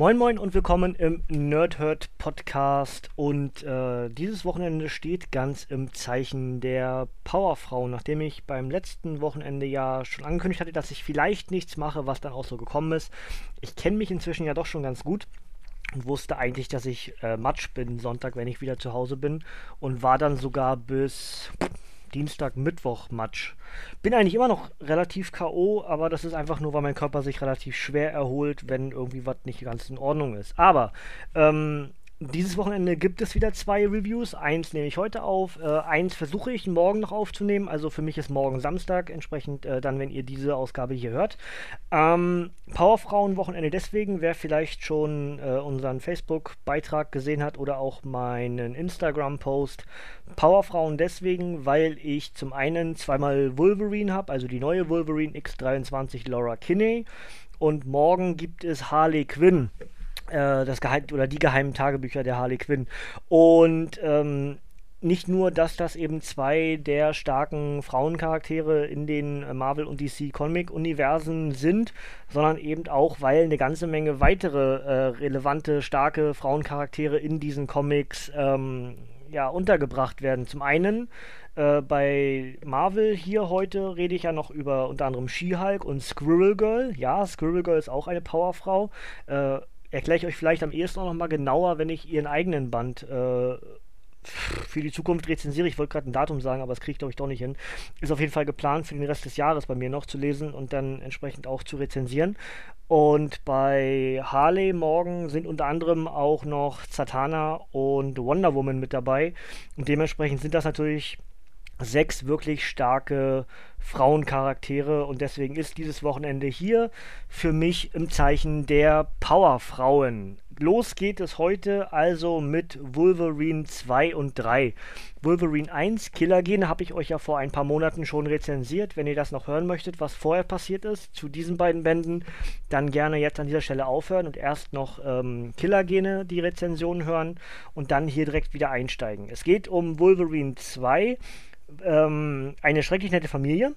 Moin Moin und willkommen im Nerdhurt Podcast. Und äh, dieses Wochenende steht ganz im Zeichen der Powerfrau, nachdem ich beim letzten Wochenende ja schon angekündigt hatte, dass ich vielleicht nichts mache, was dann auch so gekommen ist. Ich kenne mich inzwischen ja doch schon ganz gut und wusste eigentlich, dass ich äh, Matsch bin Sonntag, wenn ich wieder zu Hause bin und war dann sogar bis Dienstag, Mittwoch Matsch. Bin eigentlich immer noch relativ K.O., aber das ist einfach nur, weil mein Körper sich relativ schwer erholt, wenn irgendwie was nicht ganz in Ordnung ist. Aber ähm, dieses Wochenende gibt es wieder zwei Reviews. Eins nehme ich heute auf, äh, eins versuche ich morgen noch aufzunehmen. Also für mich ist morgen Samstag, entsprechend äh, dann, wenn ihr diese Ausgabe hier hört. Ähm, Powerfrauen-Wochenende deswegen, wer vielleicht schon äh, unseren Facebook-Beitrag gesehen hat oder auch meinen Instagram-Post. Powerfrauen deswegen, weil ich zum einen zweimal Wolverine habe, also die neue Wolverine X23 Laura Kinney. Und morgen gibt es Harley Quinn äh, das Geheim oder die geheimen Tagebücher der Harley Quinn. Und ähm, nicht nur, dass das eben zwei der starken Frauencharaktere in den Marvel und DC Comic Universen sind, sondern eben auch, weil eine ganze Menge weitere äh, relevante starke Frauencharaktere in diesen Comics ähm, ja untergebracht werden. Zum einen äh, bei Marvel hier heute rede ich ja noch über unter anderem She-Hulk und Squirrel Girl. Ja, Squirrel Girl ist auch eine Powerfrau. Äh, erkläre ich euch vielleicht am ehesten auch noch mal genauer, wenn ich ihren eigenen Band äh, für die Zukunft rezensiere. Ich wollte gerade ein Datum sagen, aber das kriege ich glaube ich doch nicht hin. Ist auf jeden Fall geplant für den Rest des Jahres bei mir noch zu lesen und dann entsprechend auch zu rezensieren. Und bei Harley morgen sind unter anderem auch noch Zatanna und Wonder Woman mit dabei. Und dementsprechend sind das natürlich sechs wirklich starke Frauencharaktere und deswegen ist dieses Wochenende hier für mich im Zeichen der Powerfrauen. Los geht es heute also mit Wolverine 2 und 3. Wolverine 1, Killergene, habe ich euch ja vor ein paar Monaten schon rezensiert. Wenn ihr das noch hören möchtet, was vorher passiert ist zu diesen beiden Bänden, dann gerne jetzt an dieser Stelle aufhören und erst noch ähm, Killergene die Rezension hören und dann hier direkt wieder einsteigen. Es geht um Wolverine 2 ähm, eine schrecklich nette Familie.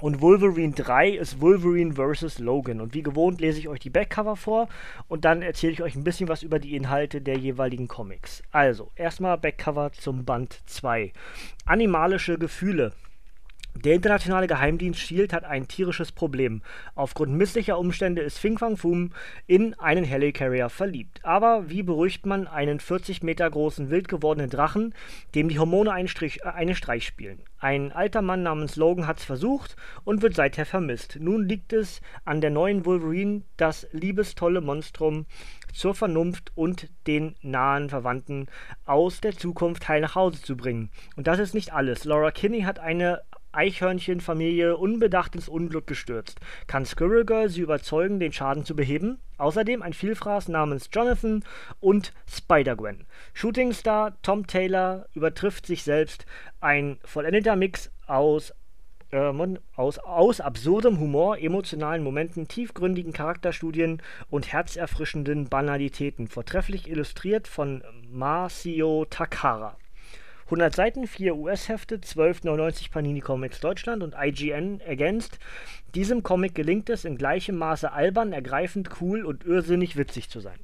Und Wolverine 3 ist Wolverine vs. Logan. Und wie gewohnt lese ich euch die Backcover vor und dann erzähle ich euch ein bisschen was über die Inhalte der jeweiligen Comics. Also, erstmal Backcover zum Band 2. Animalische Gefühle. Der internationale Geheimdienst Shield hat ein tierisches Problem. Aufgrund misslicher Umstände ist Fing Fang Foom in einen Helicarrier verliebt. Aber wie beruhigt man einen 40 Meter großen, wild gewordenen Drachen, dem die Hormone einen, Strich, äh, einen Streich spielen? Ein alter Mann namens Logan hat es versucht und wird seither vermisst. Nun liegt es an der neuen Wolverine, das liebestolle Monstrum zur Vernunft und den nahen Verwandten aus der Zukunft heil nach Hause zu bringen. Und das ist nicht alles. Laura Kinney hat eine Eichhörnchenfamilie unbedacht ins Unglück gestürzt. Kann Squirrel Girl sie überzeugen, den Schaden zu beheben? Außerdem ein Vielfraß namens Jonathan und Spider-Gwen. Shootingstar Tom Taylor übertrifft sich selbst. Ein vollendeter Mix aus äh, aus, aus absurdem Humor, emotionalen Momenten, tiefgründigen Charakterstudien und herzerfrischenden Banalitäten. Vortrefflich illustriert von Marcio Takara. 100 Seiten, 4 US-Hefte, 12,99 Panini Comics Deutschland und IGN ergänzt. Diesem Comic gelingt es in gleichem Maße albern, ergreifend, cool und irrsinnig witzig zu sein.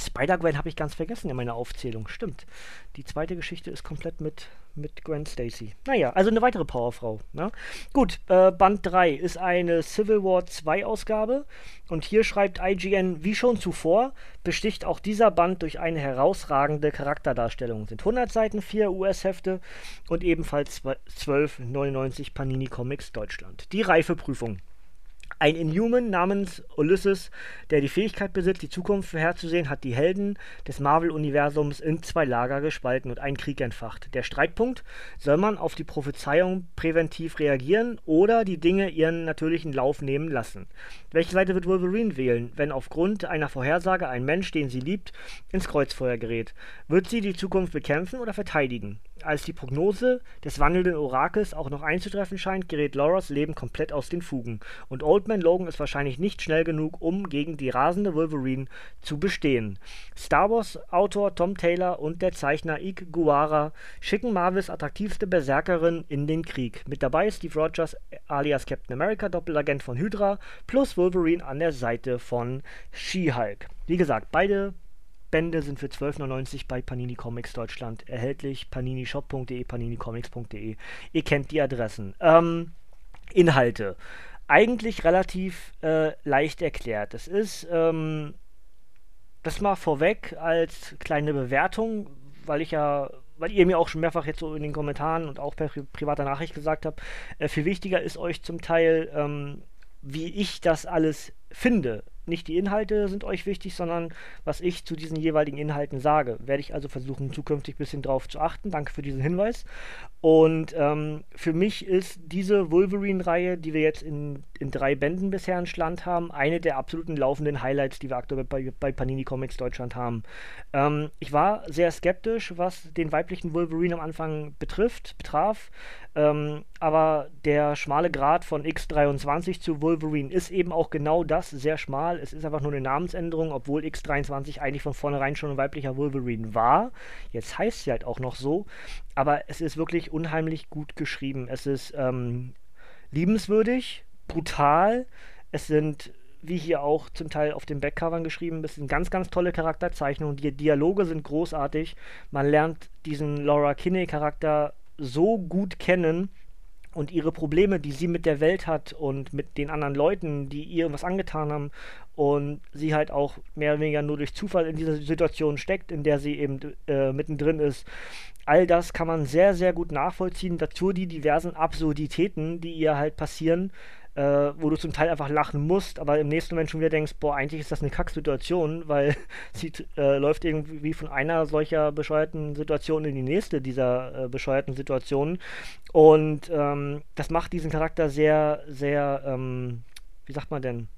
Spider-Gwen habe ich ganz vergessen in meiner Aufzählung. Stimmt. Die zweite Geschichte ist komplett mit, mit Gwen Stacy. Naja, also eine weitere Powerfrau. Ne? Gut, äh, Band 3 ist eine Civil War 2 Ausgabe. Und hier schreibt IGN, wie schon zuvor, besticht auch dieser Band durch eine herausragende Charakterdarstellung. Sind 100 Seiten, 4 US-Hefte und ebenfalls 12,99 Panini Comics Deutschland. Die Reifeprüfung. Ein Inhuman namens Ulysses, der die Fähigkeit besitzt, die Zukunft vorherzusehen, hat die Helden des Marvel-Universums in zwei Lager gespalten und einen Krieg entfacht. Der Streitpunkt: Soll man auf die Prophezeiung präventiv reagieren oder die Dinge ihren natürlichen Lauf nehmen lassen? Welche Seite wird Wolverine wählen, wenn aufgrund einer Vorhersage ein Mensch, den sie liebt, ins Kreuzfeuer gerät? Wird sie die Zukunft bekämpfen oder verteidigen? Als die Prognose des wandelnden Orakels auch noch einzutreffen scheint, gerät Lauras Leben komplett aus den Fugen und Old Man Logan ist wahrscheinlich nicht schnell genug, um gegen die rasende Wolverine zu bestehen. Star Wars-Autor Tom Taylor und der Zeichner Ike Guara schicken Marvels attraktivste Berserkerin in den Krieg. Mit dabei ist Steve Rogers alias Captain America, Doppelagent von Hydra, plus Wolverine an der Seite von She-Hulk. wie gesagt, beide Bände sind für 12,99 bei Panini Comics Deutschland erhältlich. paninishop.de, paninicomics.de. Ihr kennt die Adressen. Ähm, Inhalte. Eigentlich relativ äh, leicht erklärt. Es ist, ähm, das mal vorweg als kleine Bewertung, weil ich ja weil ihr mir auch schon mehrfach jetzt so in den Kommentaren und auch per pri privater Nachricht gesagt habt, äh, viel wichtiger ist euch zum Teil, ähm, wie ich das alles finde nicht die Inhalte sind euch wichtig, sondern was ich zu diesen jeweiligen Inhalten sage. Werde ich also versuchen, zukünftig ein bisschen drauf zu achten. Danke für diesen Hinweis. Und ähm, für mich ist diese Wolverine-Reihe, die wir jetzt in, in drei Bänden bisher in Schland haben, eine der absoluten laufenden Highlights, die wir aktuell bei, bei Panini Comics Deutschland haben. Ähm, ich war sehr skeptisch, was den weiblichen Wolverine am Anfang betrifft, betraf. Ähm, aber der schmale Grad von X23 zu Wolverine ist eben auch genau das, sehr schmal. Es ist einfach nur eine Namensänderung, obwohl X23 eigentlich von vornherein schon ein weiblicher Wolverine war. Jetzt heißt sie halt auch noch so. Aber es ist wirklich unheimlich gut geschrieben. Es ist ähm, liebenswürdig, brutal. Es sind wie hier auch zum Teil auf den Backcovern geschrieben ist, sind ganz, ganz tolle Charakterzeichnungen. Die Dialoge sind großartig. Man lernt diesen Laura Kinney-Charakter so gut kennen und ihre Probleme, die sie mit der Welt hat und mit den anderen Leuten, die ihr was angetan haben und sie halt auch mehr oder weniger nur durch Zufall in dieser Situation steckt, in der sie eben äh, mittendrin ist. All das kann man sehr, sehr gut nachvollziehen. Dazu die diversen Absurditäten, die ihr halt passieren, äh, wo du zum Teil einfach lachen musst, aber im nächsten Moment schon wieder denkst, boah, eigentlich ist das eine Kacksituation, weil sie äh, läuft irgendwie von einer solcher bescheuerten Situation in die nächste dieser äh, bescheuerten Situationen. Und ähm, das macht diesen Charakter sehr, sehr, ähm, wie sagt man denn?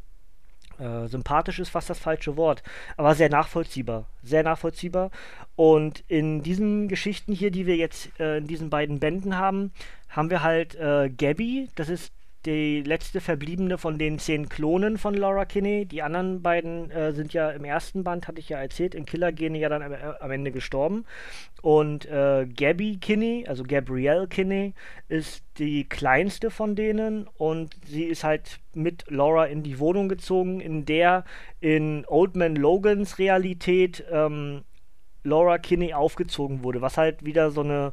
Äh, sympathisch ist fast das falsche Wort, aber sehr nachvollziehbar. Sehr nachvollziehbar. Und in diesen Geschichten hier, die wir jetzt äh, in diesen beiden Bänden haben, haben wir halt äh, Gabby, das ist die letzte verbliebene von den zehn Klonen von Laura Kinney. Die anderen beiden äh, sind ja im ersten Band, hatte ich ja erzählt, in Killer-Gene ja dann am, am, Ende gestorben. Und äh, Gabby Kinney, also Gabrielle Kinney, ist die kleinste von denen und sie ist halt mit Laura in die Wohnung gezogen, in der in Old Man Logans Realität ähm, Laura Kinney aufgezogen wurde, was halt wieder so eine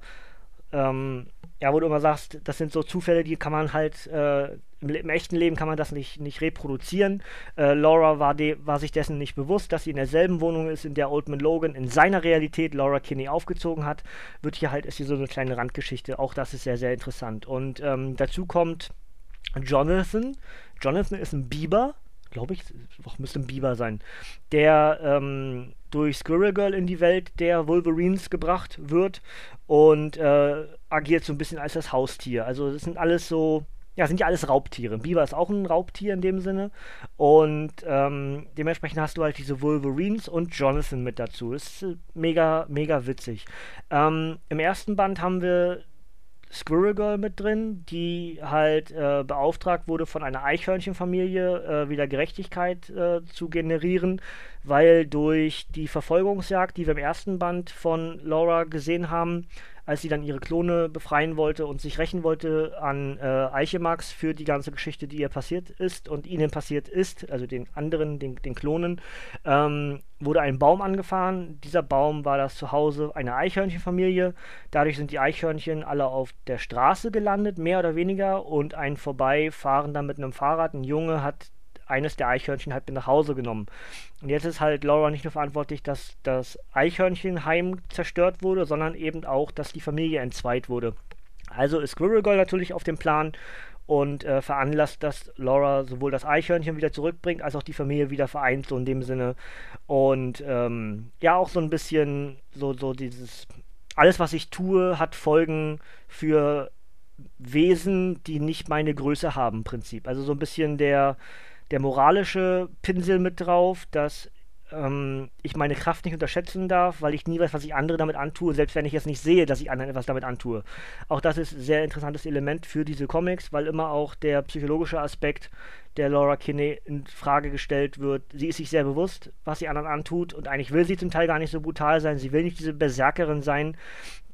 ähm, ja, wo du immer sagst, das sind so Zufälle, die kann man halt, äh, im, im, echten Leben kann man das nicht, nicht reproduzieren. Äh, Laura war, de, war sich dessen nicht bewusst, dass sie in derselben Wohnung ist, in der Oldman Logan in seiner Realität Laura Kinney aufgezogen hat. Wird hier halt, ist hier so eine kleine Randgeschichte. Auch das ist sehr, sehr interessant. Und ähm, dazu kommt Jonathan. Jonathan ist ein Biber, glaube ich, müsste ein Biber sein, der ähm, durch Squirrel Girl in die Welt der Wolverines gebracht wird und äh, agiert so ein bisschen als das Haustier. Also das sind alles so, ja, sind ja alles Raubtiere. Biber ist auch ein Raubtier in dem Sinne. Und ähm, dementsprechend hast du halt diese Wolverines und Jonathan mit dazu. Das ist mega, mega witzig. Ähm, Im ersten Band haben wir Squirrel Girl mit drin, die halt äh, beauftragt wurde von einer Eichhörnchenfamilie, äh, wieder Gerechtigkeit äh, zu generieren, weil durch die Verfolgungsjagd, die wir im ersten Band von Laura gesehen haben, als sie dann ihre Klone befreien wollte und sich rächen wollte an äh, Eichemax für die ganze Geschichte, die ihr passiert ist und ihnen passiert ist, also den anderen, den, den Klonen, ähm, wurde ein Baum angefahren. Dieser Baum war das Zuhause einer Eichhörnchenfamilie. Dadurch sind die Eichhörnchen alle auf der Straße gelandet, mehr oder weniger, und ein Vorbeifahrender mit einem Fahrrad, ein Junge, hat eines der Eichhörnchen halt mit nach Hause genommen. Und jetzt ist halt Laura nicht nur verantwortlich, dass das Eichhörnchenheim zerstört wurde, sondern eben auch, dass die Familie entzweit wurde. Also ist Squirrel Girl natürlich auf dem Plan und äh, veranlasst, dass Laura sowohl das Eichhörnchen wieder zurückbringt, als auch die Familie wieder vereint, so in dem Sinne. Und ähm, ja, auch so ein bisschen so, so dieses, alles was ich tue, hat Folgen für Wesen, die nicht meine Größe haben, Prinzip. Also so ein bisschen der, der moralische Pinsel mit drauf, dass ähm, ich meine Kraft nicht unterschätzen darf, weil ich nie weiß, was ich andere damit antue, selbst wenn ich jetzt nicht sehe, dass ich anderen etwas damit antue. Auch das ist ein sehr interessantes Element für diese Comics, weil immer auch der psychologische Aspekt der Laura Kinney in Frage gestellt wird. Sie ist sich sehr bewusst, was sie anderen antut und eigentlich will sie zum Teil gar nicht so brutal sein. Sie will nicht diese Berserkerin sein,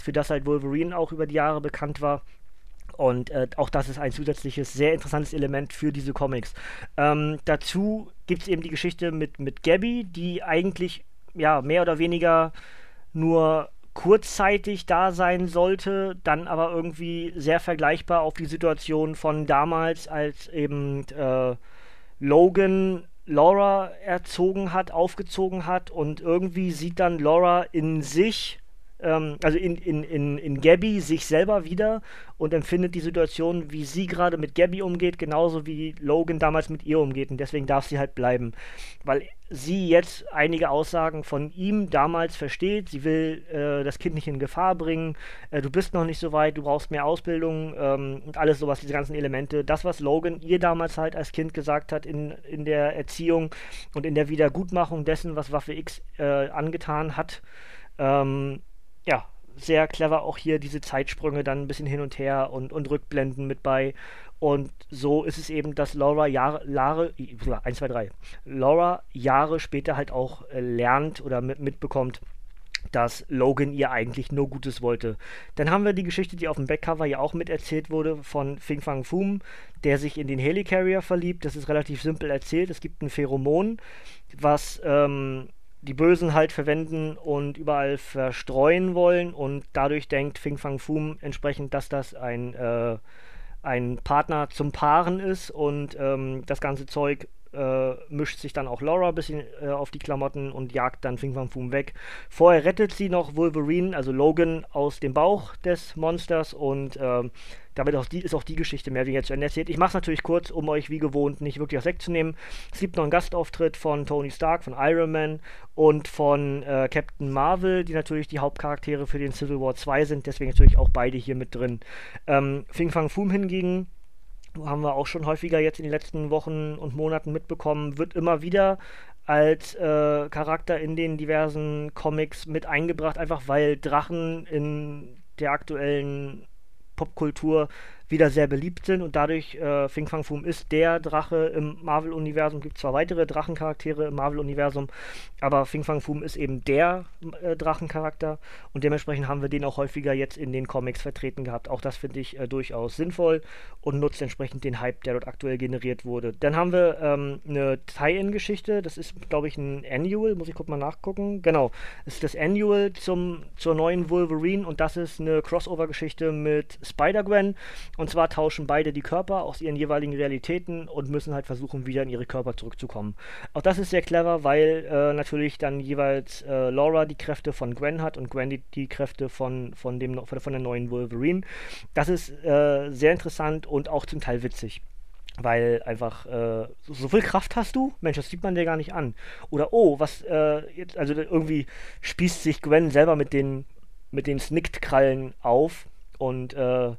für das halt Wolverine auch über die Jahre bekannt war. Und äh, auch das ist ein zusätzliches, sehr interessantes Element für diese Comics. Ähm, dazu gibt es eben die Geschichte mit, mit Gabby, die eigentlich ja mehr oder weniger nur kurzzeitig da sein sollte, dann aber irgendwie sehr vergleichbar auf die Situation von damals, als eben äh, Logan Laura erzogen hat, aufgezogen hat und irgendwie sieht dann Laura in sich ähm, also in, in, in, in Gabby sich selber wieder und empfindet die Situation, wie sie gerade mit Gabby umgeht, genauso wie Logan damals mit ihr umgeht. Und deswegen darf sie halt bleiben. Weil sie jetzt einige Aussagen von ihm damals versteht. Sie will äh, das Kind nicht in Gefahr bringen. Äh, du bist noch nicht so weit, du brauchst mehr Ausbildung ähm, und alles sowas, diese ganzen Elemente. Das, was Logan ihr damals halt als Kind gesagt hat in, in der Erziehung und in der Wiedergutmachung dessen, was Waffe X äh, angetan hat. Ähm, ja, sehr clever auch hier diese Zeitsprünge dann ein bisschen hin und her und, und Rückblenden mit bei. Und so ist es eben, dass Laura Jahre, Jahre, 1, 2, 3, Laura Jahre später halt auch äh, lernt oder mit, mitbekommt, dass Logan ihr eigentlich nur Gutes wollte. Dann haben wir die Geschichte, die auf dem Backcover ja auch miterzählt wurde, von Fing Fang Foom, der sich in den Helicarrier verliebt. Das ist relativ simpel erzählt. Es gibt ein Pheromon, was ähm, die Bösen halt verwenden und überall verstreuen wollen und dadurch denkt Fing Fang Foom entsprechend, dass das ein, äh, ein Partner zum Paaren ist und ähm, das ganze Zeug äh, mischt sich dann auch Laura ein bisschen äh, auf die Klamotten und jagt dann Fing Fang Foom weg. Vorher rettet sie noch Wolverine, also Logan, aus dem Bauch des Monsters und äh, damit auch die, ist auch die Geschichte mehr wie jetzt erzählt. Ich mache es natürlich kurz, um euch wie gewohnt nicht wirklich was wegzunehmen. Es gibt noch einen Gastauftritt von Tony Stark, von Iron Man und von äh, Captain Marvel, die natürlich die Hauptcharaktere für den Civil War 2 sind, deswegen natürlich auch beide hier mit drin. Ähm, Fing Fang Foom hingegen haben wir auch schon häufiger jetzt in den letzten Wochen und Monaten mitbekommen, wird immer wieder als äh, Charakter in den diversen Comics mit eingebracht, einfach weil Drachen in der aktuellen Popkultur wieder sehr beliebt sind und dadurch äh, Fing Fang Foom ist der Drache im Marvel-Universum. Gibt zwar weitere Drachencharaktere im Marvel-Universum, aber Fing Fang Foom ist eben der äh, Drachencharakter und dementsprechend haben wir den auch häufiger jetzt in den Comics vertreten gehabt. Auch das finde ich äh, durchaus sinnvoll und nutzt entsprechend den Hype, der dort aktuell generiert wurde. Dann haben wir ähm, eine Tie-In-Geschichte, das ist, glaube ich, ein Annual, muss ich kurz mal nachgucken. Genau, das ist das Annual zum, zur neuen Wolverine und das ist eine Crossover-Geschichte mit Spider-Gwen und zwar tauschen beide die Körper aus ihren jeweiligen Realitäten und müssen halt versuchen, wieder in ihre Körper zurückzukommen. Auch das ist sehr clever, weil äh, natürlich dann jeweils äh, Laura die Kräfte von Gwen hat und Gwen die, die Kräfte von, von, dem, von der neuen Wolverine. Das ist äh, sehr interessant und auch zum Teil witzig weil einfach äh, so viel Kraft hast du, Mensch, das sieht man dir gar nicht an. Oder oh, was äh, jetzt, also irgendwie spießt sich Gwen selber mit den mit den Snicked-Krallen auf und äh,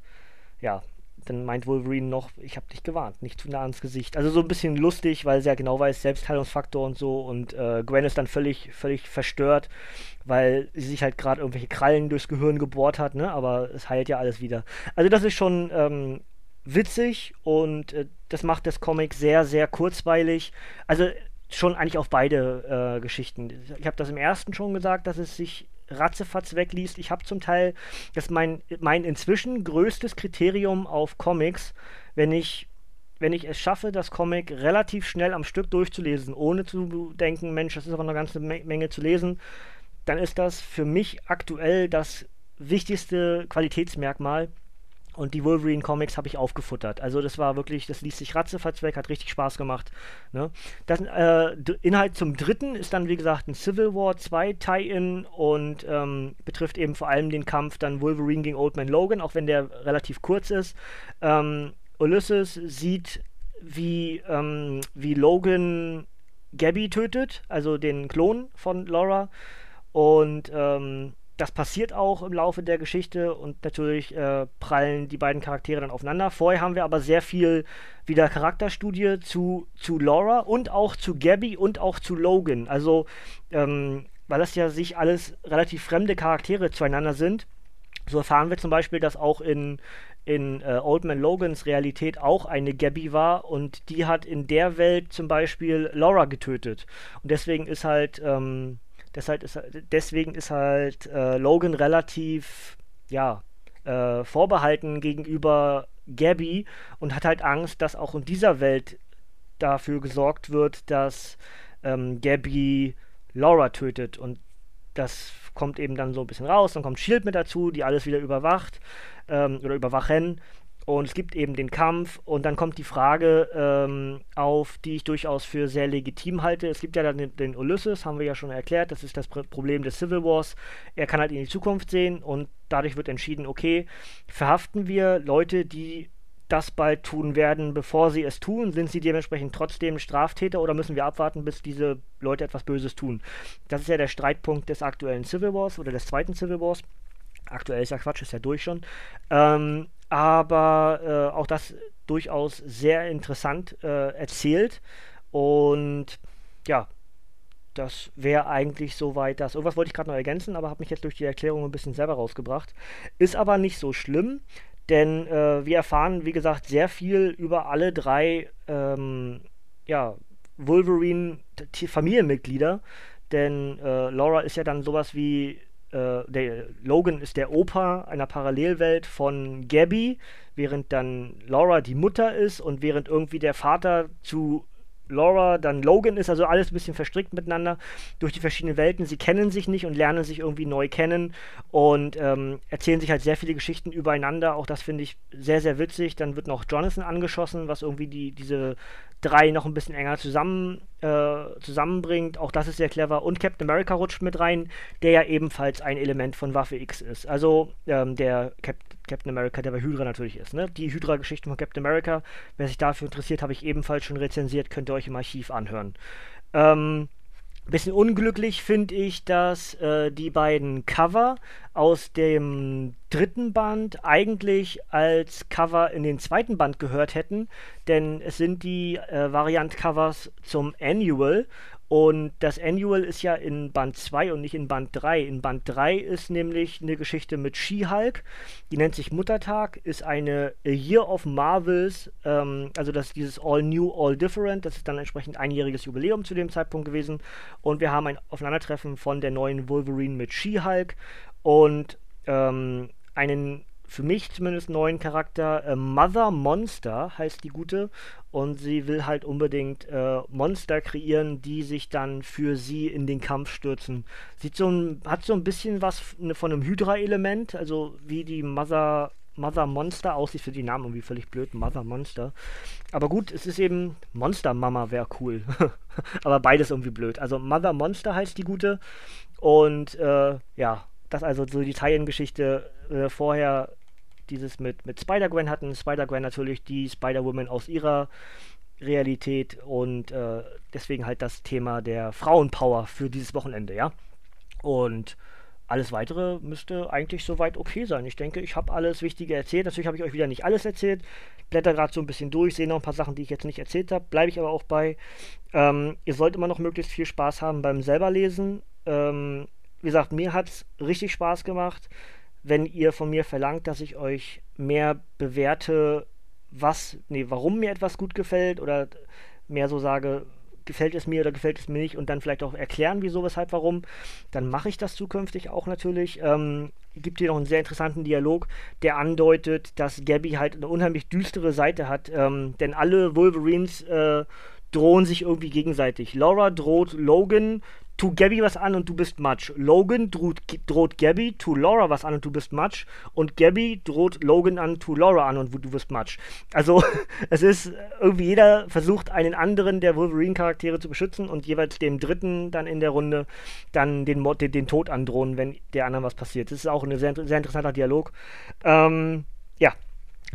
ja, dann meint Wolverine noch, ich habe dich gewarnt, nicht zu nah ans Gesicht. Also so ein bisschen lustig, weil sie ja genau weiß, Selbstheilungsfaktor und so. Und äh, Gwen ist dann völlig, völlig verstört, weil sie sich halt gerade irgendwelche Krallen durchs Gehirn gebohrt hat, ne? Aber es heilt ja alles wieder. Also das ist schon ähm, witzig und äh, das macht das Comic sehr, sehr kurzweilig. Also schon eigentlich auf beide äh, Geschichten. Ich habe das im ersten schon gesagt, dass es sich ratzefatz wegliest. Ich habe zum Teil, das ist mein, mein inzwischen größtes Kriterium auf Comics, wenn ich wenn ich es schaffe, das Comic relativ schnell am Stück durchzulesen, ohne zu denken, Mensch, das ist aber eine ganze Menge zu lesen, dann ist das für mich aktuell das wichtigste Qualitätsmerkmal, und die Wolverine Comics habe ich aufgefuttert. Also das war wirklich, das ließ sich ratzefatz weg, hat richtig Spaß gemacht. Ne? Das, äh, Inhalt zum dritten ist dann, wie gesagt, ein Civil War 2 Tie-In und ähm, betrifft eben vor allem den Kampf dann Wolverine gegen Old Man Logan, auch wenn der relativ kurz ist. Ähm, Ulysses sieht, wie, ähm, wie Logan Gabby tötet, also den Klon von Laura. Und ähm, das passiert auch im Laufe der Geschichte und natürlich äh, prallen die beiden Charaktere dann aufeinander. Vorher haben wir aber sehr viel wieder Charakterstudie zu, zu Laura und auch zu Gabby und auch zu Logan. Also, ähm, weil das ja sich alles relativ fremde Charaktere zueinander sind. So erfahren wir zum Beispiel, dass auch in, in äh, Old Man Logans Realität auch eine Gabby war und die hat in der Welt zum Beispiel Laura getötet. Und deswegen ist halt. Ähm, Deshalb ist, deswegen ist halt äh, Logan relativ, ja, äh, vorbehalten gegenüber Gabby und hat halt Angst, dass auch in dieser Welt dafür gesorgt wird, dass ähm, Gabby Laura tötet. Und das kommt eben dann so ein bisschen raus. Dann kommt Shield mit dazu, die alles wieder überwacht ähm, oder überwachen. Und es gibt eben den Kampf und dann kommt die Frage ähm, auf, die ich durchaus für sehr legitim halte. Es gibt ja dann den, den, Ulysses, haben wir ja schon erklärt, das ist das Problem des Civil Wars. Er kann halt in die Zukunft sehen und dadurch wird entschieden, okay, verhaften wir Leute, die das bald tun werden, bevor sie es tun? Sind sie dementsprechend trotzdem Straftäter oder müssen wir abwarten, bis diese Leute etwas Böses tun? Das ist ja der Streitpunkt des aktuellen Civil Wars oder des zweiten Civil Wars. Aktuell ist ja Quatsch, ist ja durch schon. Ähm, aber äh, auch das durchaus sehr interessant äh, erzählt. Und ja, das wäre eigentlich soweit das. Irgendwas wollte ich gerade noch ergänzen, aber habe mich jetzt durch die Erklärung ein bisschen selber rausgebracht. Ist aber nicht so schlimm, denn äh, wir erfahren, wie gesagt, sehr viel über alle drei ähm, ja, Wolverine-Familienmitglieder. Denn äh, Laura ist ja dann sowas wie äh, der Logan ist der Opa einer Parallelwelt von Gabby, während dann Laura die Mutter ist und während irgendwie der Vater zu Laura, dann Logan ist, also alles ein bisschen verstrickt miteinander durch die verschiedenen Welten. Sie kennen sich nicht und lernen sich irgendwie neu kennen und ähm, erzählen sich halt sehr viele Geschichten übereinander. Auch das finde ich sehr, sehr witzig. Dann wird noch Jonathan angeschossen, was irgendwie die, diese drei noch ein bisschen enger zusammen, äh, zusammenbringt. Auch das ist sehr clever. Und Captain America rutscht mit rein, der ja ebenfalls ein Element von Waffe X ist. Also ähm, der Cap Captain America, der bei Hydra natürlich ist. Ne? Die Hydra-Geschichten von Captain America, wer sich dafür interessiert, habe ich ebenfalls schon rezensiert, könnt ihr euch im Archiv anhören. Ähm, bisschen unglücklich finde ich, dass äh, die beiden Cover aus dem dritten Band eigentlich als Cover in den zweiten Band gehört hätten, denn es sind die äh, Variant-Covers zum Annual und das Annual ist ja in Band 2 und nicht in Band 3. In Band 3 ist nämlich eine Geschichte mit She-Hulk, die nennt sich Muttertag, ist eine A Year of Marvels, ähm, also das dieses All New, All Different, das ist dann entsprechend einjähriges Jubiläum zu dem Zeitpunkt gewesen. Und wir haben ein Aufeinandertreffen von der neuen Wolverine mit She-Hulk und ähm, einen für mich zumindest neuen Charakter. Äh, Mother Monster heißt die gute. Und sie will halt unbedingt äh, Monster kreieren, die sich dann für sie in den Kampf stürzen. Sieht so ein, hat so ein bisschen was ne, von einem Hydra-Element, also wie die Mother Mother Monster aussieht, für die Namen irgendwie völlig blöd, Mother Monster. Aber gut, es ist eben Monster Mama wäre cool. Aber beides irgendwie blöd. Also Mother Monster heißt die gute. Und äh, ja, das also so die Teilengeschichte äh, vorher dieses mit, mit Spider-Gwen hatten. Spider-Gwen natürlich die Spider-Woman aus ihrer Realität und äh, deswegen halt das Thema der Frauenpower für dieses Wochenende, ja. Und alles weitere müsste eigentlich soweit okay sein. Ich denke, ich habe alles Wichtige erzählt. Natürlich habe ich euch wieder nicht alles erzählt. Blätter gerade so ein bisschen durch, sehe noch ein paar Sachen, die ich jetzt nicht erzählt habe. Bleibe ich aber auch bei. Ähm, ihr sollt immer noch möglichst viel Spaß haben beim selberlesen. Ähm, wie gesagt, mir hat es richtig Spaß gemacht wenn ihr von mir verlangt, dass ich euch mehr bewerte, was, nee, warum mir etwas gut gefällt oder mehr so sage, gefällt es mir oder gefällt es mir nicht und dann vielleicht auch erklären, wieso, weshalb, warum, dann mache ich das zukünftig auch natürlich. Ähm, gibt hier noch einen sehr interessanten Dialog, der andeutet, dass Gabby halt eine unheimlich düstere Seite hat, ähm, denn alle Wolverines äh, drohen sich irgendwie gegenseitig. Laura droht Logan tu Gabby was an und du bist Matsch. Logan droht, droht Gabby, tu Laura was an und du bist Matsch. Und Gabby droht Logan an, tu Laura an und du bist Matsch. Also, es ist irgendwie jeder versucht, einen anderen der Wolverine-Charaktere zu beschützen und jeweils dem dritten dann in der Runde dann den, den, den Tod androhen, wenn der anderen was passiert. Das ist auch ein sehr, sehr interessanter Dialog. Ähm, ja,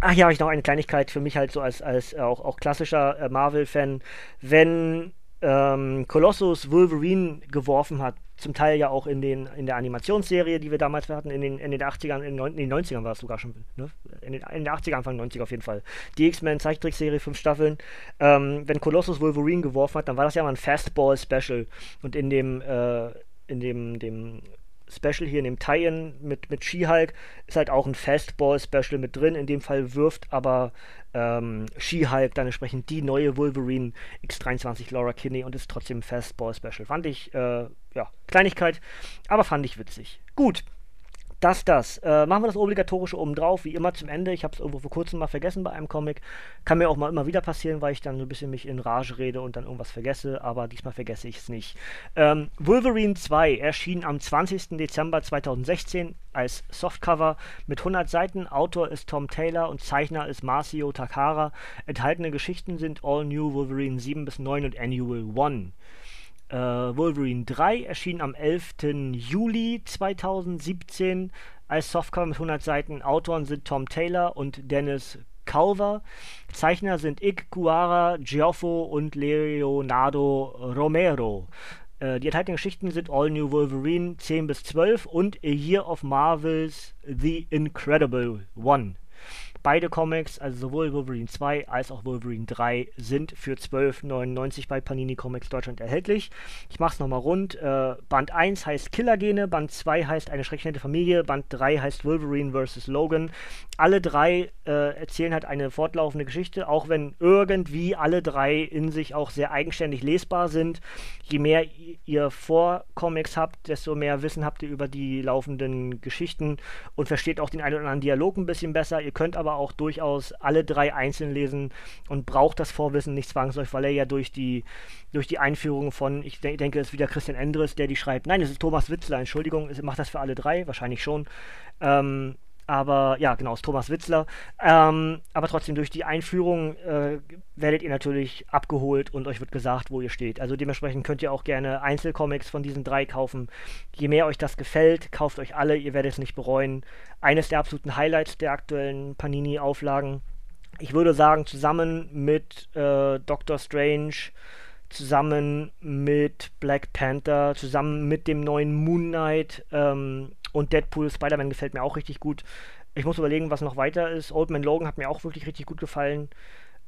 Ach ja, habe ich noch eine Kleinigkeit für mich halt so als, als äh, auch, auch klassischer äh, Marvel-Fan. Wenn ähm, Colossus Wolverine geworfen hat, zum Teil ja auch in, den, in der Animationsserie, die wir damals hatten, in den, in den 80ern, in den 90ern war es sogar schon, ne? in, den, in den 80ern, Anfang 90er auf jeden Fall. Die X-Men Zeichentrickserie, fünf Staffeln. Ähm, wenn Colossus Wolverine geworfen hat, dann war das ja mal ein Fastball-Special. Und in dem, äh, in dem, dem Special hier in dem Tie-In mit, mit She-Hulk ist halt auch ein Fastball-Special mit drin. In dem Fall wirft aber ähm, She-Hulk dann entsprechend die neue Wolverine X23 Laura Kinney und ist trotzdem ein Fastball-Special. Fand ich, äh, ja, Kleinigkeit, aber fand ich witzig. Gut, das, das. Äh, machen wir das obligatorische oben drauf, wie immer zum Ende. Ich habe es irgendwo vor kurzem mal vergessen bei einem Comic. Kann mir auch mal immer wieder passieren, weil ich dann so ein bisschen mich in Rage rede und dann irgendwas vergesse, aber diesmal vergesse ich es nicht. Ähm, Wolverine 2 erschien am 20. Dezember 2016 als Softcover mit 100 Seiten. Autor ist Tom Taylor und Zeichner ist Marcio Takara. Enthaltene Geschichten sind All New Wolverine 7 bis 9 und Annual 1. Äh, Wolverine 3 erschien am 11. Juli 2017 als Softcover mit 100 Seiten. Autoren sind Tom Taylor und Dennis Culver. Zeichner sind Ig Guara, Gioffo und Leonardo Romero. Äh, die enthaltenen Geschichten sind All New Wolverine 10 bis 12 und A Year of Marvels The Incredible One. Beide Comics, also sowohl Wolverine 2 als auch Wolverine 3, sind für 12,99 bei Panini Comics Deutschland erhältlich. Ich mache es nochmal rund. Äh, Band 1 heißt Killergene, Band 2 heißt Eine schreckliche Familie, Band 3 heißt Wolverine vs. Logan. Alle drei äh, erzählen halt eine fortlaufende Geschichte, auch wenn irgendwie alle drei in sich auch sehr eigenständig lesbar sind. Je mehr ihr Vorcomics habt, desto mehr Wissen habt ihr über die laufenden Geschichten und versteht auch den einen oder anderen Dialog ein bisschen besser. Ihr könnt aber auch durchaus alle drei einzeln lesen und braucht das Vorwissen nicht zwangsläufig, weil er ja durch die, durch die Einführung von, ich de denke, es ist wieder Christian Endres, der die schreibt. Nein, es ist Thomas Witzler, Entschuldigung, macht das für alle drei, wahrscheinlich schon. Ähm, aber ja, genau, ist Thomas Witzler. Ähm, aber trotzdem, durch die Einführung äh, werdet ihr natürlich abgeholt und euch wird gesagt, wo ihr steht. Also dementsprechend könnt ihr auch gerne Einzelcomics von diesen drei kaufen. Je mehr euch das gefällt, kauft euch alle, ihr werdet es nicht bereuen. Eines der absoluten Highlights der aktuellen Panini-Auflagen. Ich würde sagen, zusammen mit äh, Doctor Strange, zusammen mit Black Panther, zusammen mit dem neuen Moon Knight ähm, und Deadpool, Spider-Man gefällt mir auch richtig gut. Ich muss überlegen, was noch weiter ist. Old Man Logan hat mir auch wirklich richtig gut gefallen.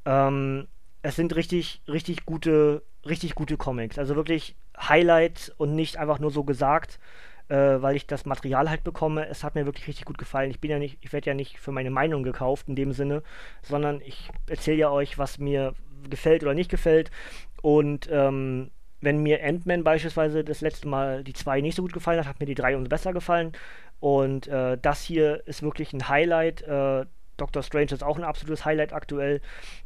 Ähm, es sind richtig, richtig gute, richtig gute Comics. Also wirklich Highlights und nicht einfach nur so gesagt, äh, weil ich das Material halt bekomme. Es hat mir wirklich richtig gut gefallen. Ich bin ja nicht, ich werde ja nicht für meine Meinung gekauft in dem Sinne, sondern ich erzähle ja euch, was mir gefällt oder nicht gefällt. Und ähm, wenn mir Ant-Man beispielsweise das letzte Mal die 2 nicht so gut gefallen hat, hat mir die 3 umso besser gefallen. Und äh, das hier ist wirklich ein Highlight. Äh, Doctor Strange ist auch ein absolutes Highlight aktuell.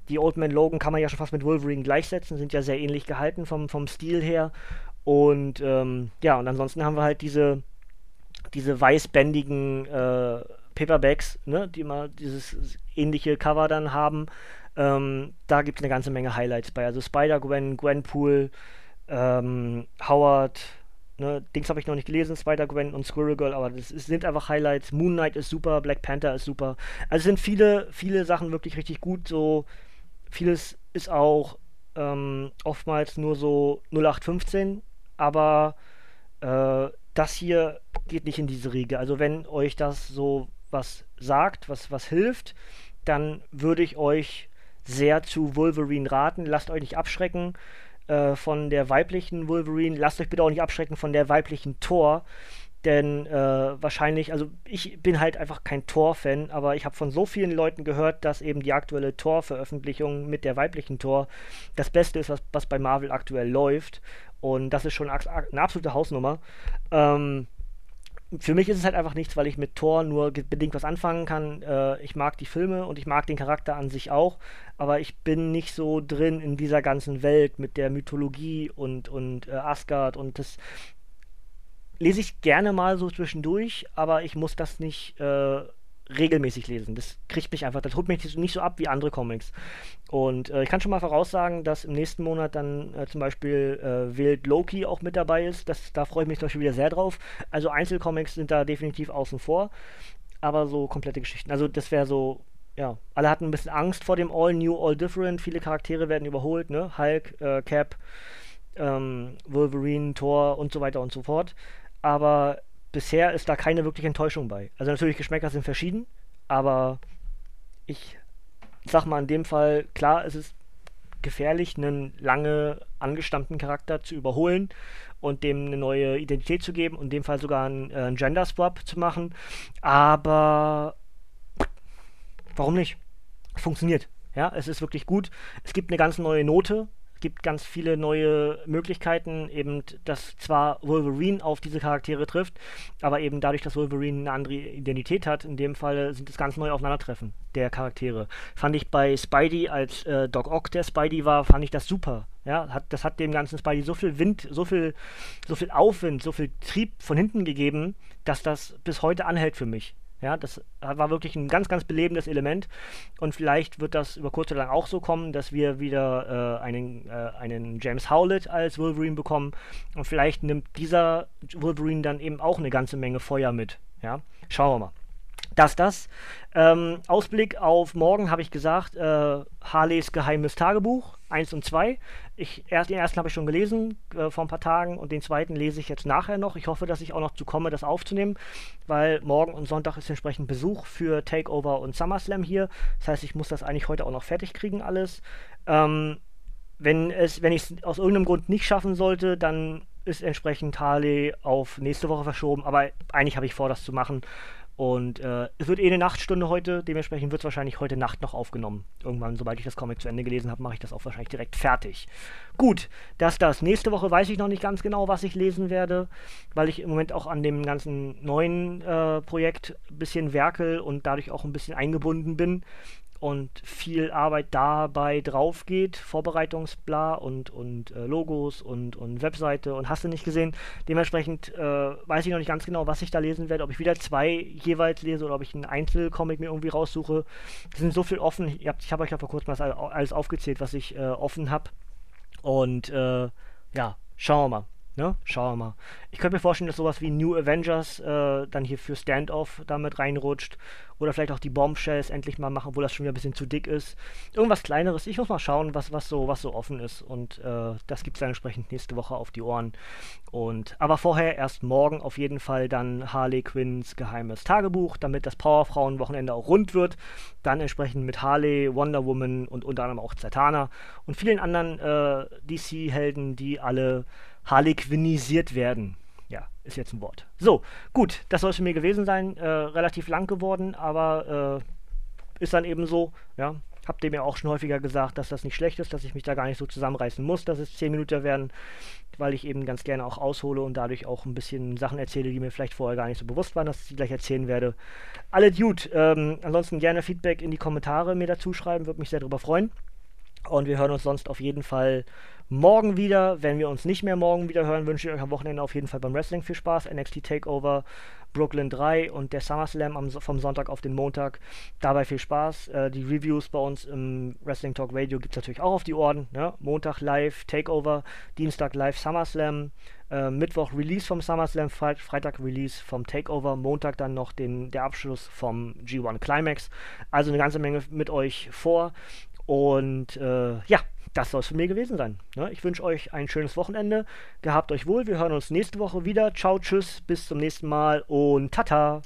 Die Old Man Logan kann man ja schon fast mit Wolverine gleichsetzen, sind ja sehr ähnlich gehalten vom, vom Stil her. Und ähm, ja, und ansonsten haben wir halt diese, diese weißbändigen äh, Paperbacks, ne, die mal dieses ähnliche Cover dann haben. Ähm, da gibt es eine ganze Menge Highlights bei. Also Spider-Gwen, Gwenpool, ähm, Howard, ne, Dings habe ich noch nicht gelesen, Spider-Gwen und Squirrel Girl, aber das ist, sind einfach Highlights. Moon Knight ist super, Black Panther ist super. Also sind viele, viele Sachen wirklich richtig gut. So vieles ist auch ähm, oftmals nur so 0815, aber äh, das hier geht nicht in diese Riege. Also wenn euch das so was sagt, was, was hilft, dann würde ich euch sehr zu Wolverine raten. Lasst euch nicht abschrecken äh, von der weiblichen Wolverine. Lasst euch bitte auch nicht abschrecken von der weiblichen Thor. Denn äh, wahrscheinlich, also ich bin halt einfach kein Thor-Fan, aber ich habe von so vielen Leuten gehört, dass eben die aktuelle Thor-Veröffentlichung mit der weiblichen Thor das Beste ist, was, was bei Marvel aktuell läuft. Und das ist schon eine absolute Hausnummer. Ähm, für mich ist es halt einfach nichts, weil ich mit Thor nur bedingt was anfangen kann. Äh, ich mag die Filme und ich mag den Charakter an sich auch, aber ich bin nicht so drin in dieser ganzen Welt mit der Mythologie und, und äh, Asgard und das lese ich gerne mal so zwischendurch, aber ich muss das nicht äh, regelmäßig lesen. Das kriegt mich einfach, das holt mich nicht so ab wie andere Comics. Und äh, ich kann schon mal voraussagen, dass im nächsten Monat dann äh, zum Beispiel äh, Wild Loki auch mit dabei ist. Das, da freue ich mich zum Beispiel wieder sehr drauf. Also Einzelcomics sind da definitiv außen vor, aber so komplette Geschichten. Also das wäre so, ja, alle hatten ein bisschen Angst vor dem All New, All Different. Viele Charaktere werden überholt, ne? Hulk, äh, Cap, ähm, Wolverine, Thor und so weiter und so fort. Aber bisher ist da keine wirkliche Enttäuschung bei. Also natürlich, Geschmäcker sind verschieden, aber ich sag mal in dem Fall, klar, es ist gefährlich, einen lange angestammten Charakter zu überholen und dem eine neue Identität zu geben und in dem Fall sogar einen, äh, einen Gender Swap zu machen. Aber warum nicht? Funktioniert. Ja, es ist wirklich gut. Es gibt eine ganz neue Note gibt ganz viele neue Möglichkeiten, eben, dass zwar Wolverine auf diese Charaktere trifft, aber eben dadurch, dass Wolverine eine andere Identität hat, in dem Fall sind es ganz neue Aufeinandertreffen der Charaktere. Fand ich bei Spidey, als äh, Doc Ock der Spidey war, fand ich das super. Ja, hat, das hat dem ganzen Spidey so viel Wind, so viel, so viel Aufwind, so viel Trieb von hinten gegeben, dass das bis heute anhält für mich. Ja, das war wirklich ein ganz, ganz belebendes Element. Und vielleicht wird das über kurz oder lang auch so kommen, dass wir wieder äh, einen, äh, einen James Howlett als Wolverine bekommen. Und vielleicht nimmt dieser Wolverine dann eben auch eine ganze Menge Feuer mit. Ja, schauen wir mal. Das, das. Ähm, Ausblick auf morgen habe ich gesagt, äh, Harleys geheimes Tagebuch 1 und 2. Ich, erst, den ersten habe ich schon gelesen äh, vor ein paar Tagen und den zweiten lese ich jetzt nachher noch. Ich hoffe, dass ich auch noch zu komme, das aufzunehmen, weil morgen und Sonntag ist entsprechend Besuch für Takeover und SummerSlam hier. Das heißt, ich muss das eigentlich heute auch noch fertig kriegen, alles. Ähm, wenn wenn ich es aus irgendeinem Grund nicht schaffen sollte, dann ist entsprechend Harley auf nächste Woche verschoben, aber eigentlich habe ich vor, das zu machen. Und äh, es wird eh eine Nachtstunde heute, dementsprechend wird es wahrscheinlich heute Nacht noch aufgenommen. Irgendwann, sobald ich das Comic zu Ende gelesen habe, mache ich das auch wahrscheinlich direkt fertig. Gut, das das. Nächste Woche weiß ich noch nicht ganz genau, was ich lesen werde, weil ich im Moment auch an dem ganzen neuen äh, Projekt ein bisschen werkel und dadurch auch ein bisschen eingebunden bin und viel Arbeit dabei drauf geht, Vorbereitungsbla und, und äh, Logos und, und Webseite und hast du nicht gesehen. Dementsprechend äh, weiß ich noch nicht ganz genau, was ich da lesen werde, ob ich wieder zwei jeweils lese oder ob ich einen Einzelcomic mir irgendwie raussuche. Es sind so viel offen. Ich habe hab euch ja vor kurzem alles aufgezählt, was ich äh, offen habe. Und äh, ja, schauen wir mal. Ne? Schauen wir mal. Ich könnte mir vorstellen, dass sowas wie New Avengers äh, dann hier für Standoff damit reinrutscht. Oder vielleicht auch die Bombshells endlich mal machen, obwohl das schon wieder ein bisschen zu dick ist. Irgendwas kleineres. Ich muss mal schauen, was, was, so, was so offen ist. Und äh, das gibt es dann entsprechend nächste Woche auf die Ohren. Und, aber vorher erst morgen auf jeden Fall dann Harley Quinns geheimes Tagebuch, damit das Powerfrauen-Wochenende auch rund wird. Dann entsprechend mit Harley, Wonder Woman und unter anderem auch Zatanna und vielen anderen äh, DC-Helden, die alle harlequinisiert werden. Ja, ist jetzt ein Wort. So, gut, das soll es für mir gewesen sein. Äh, relativ lang geworden, aber äh, ist dann eben so, ja. Habt ihr mir auch schon häufiger gesagt, dass das nicht schlecht ist, dass ich mich da gar nicht so zusammenreißen muss, dass es 10 Minuten werden, weil ich eben ganz gerne auch aushole und dadurch auch ein bisschen Sachen erzähle, die mir vielleicht vorher gar nicht so bewusst waren, dass ich sie gleich erzählen werde. Alle Dude, ähm, ansonsten gerne Feedback in die Kommentare mir dazu schreiben, würde mich sehr darüber freuen. Und wir hören uns sonst auf jeden Fall morgen wieder. Wenn wir uns nicht mehr morgen wieder hören, wünsche ich euch am Wochenende auf jeden Fall beim Wrestling viel Spaß. NXT Takeover, Brooklyn 3 und der SummerSlam am, vom Sonntag auf den Montag. Dabei viel Spaß. Äh, die Reviews bei uns im Wrestling Talk Radio gibt es natürlich auch auf die Ohren. Ne? Montag live Takeover, Dienstag live SummerSlam. Äh, Mittwoch Release vom SummerSlam, Fre Freitag Release vom Takeover, Montag dann noch den, der Abschluss vom G1 Climax. Also eine ganze Menge mit euch vor. Und äh, ja, das soll es von mir gewesen sein. Ne? Ich wünsche euch ein schönes Wochenende. Gehabt euch wohl. Wir hören uns nächste Woche wieder. Ciao, tschüss, bis zum nächsten Mal und tata.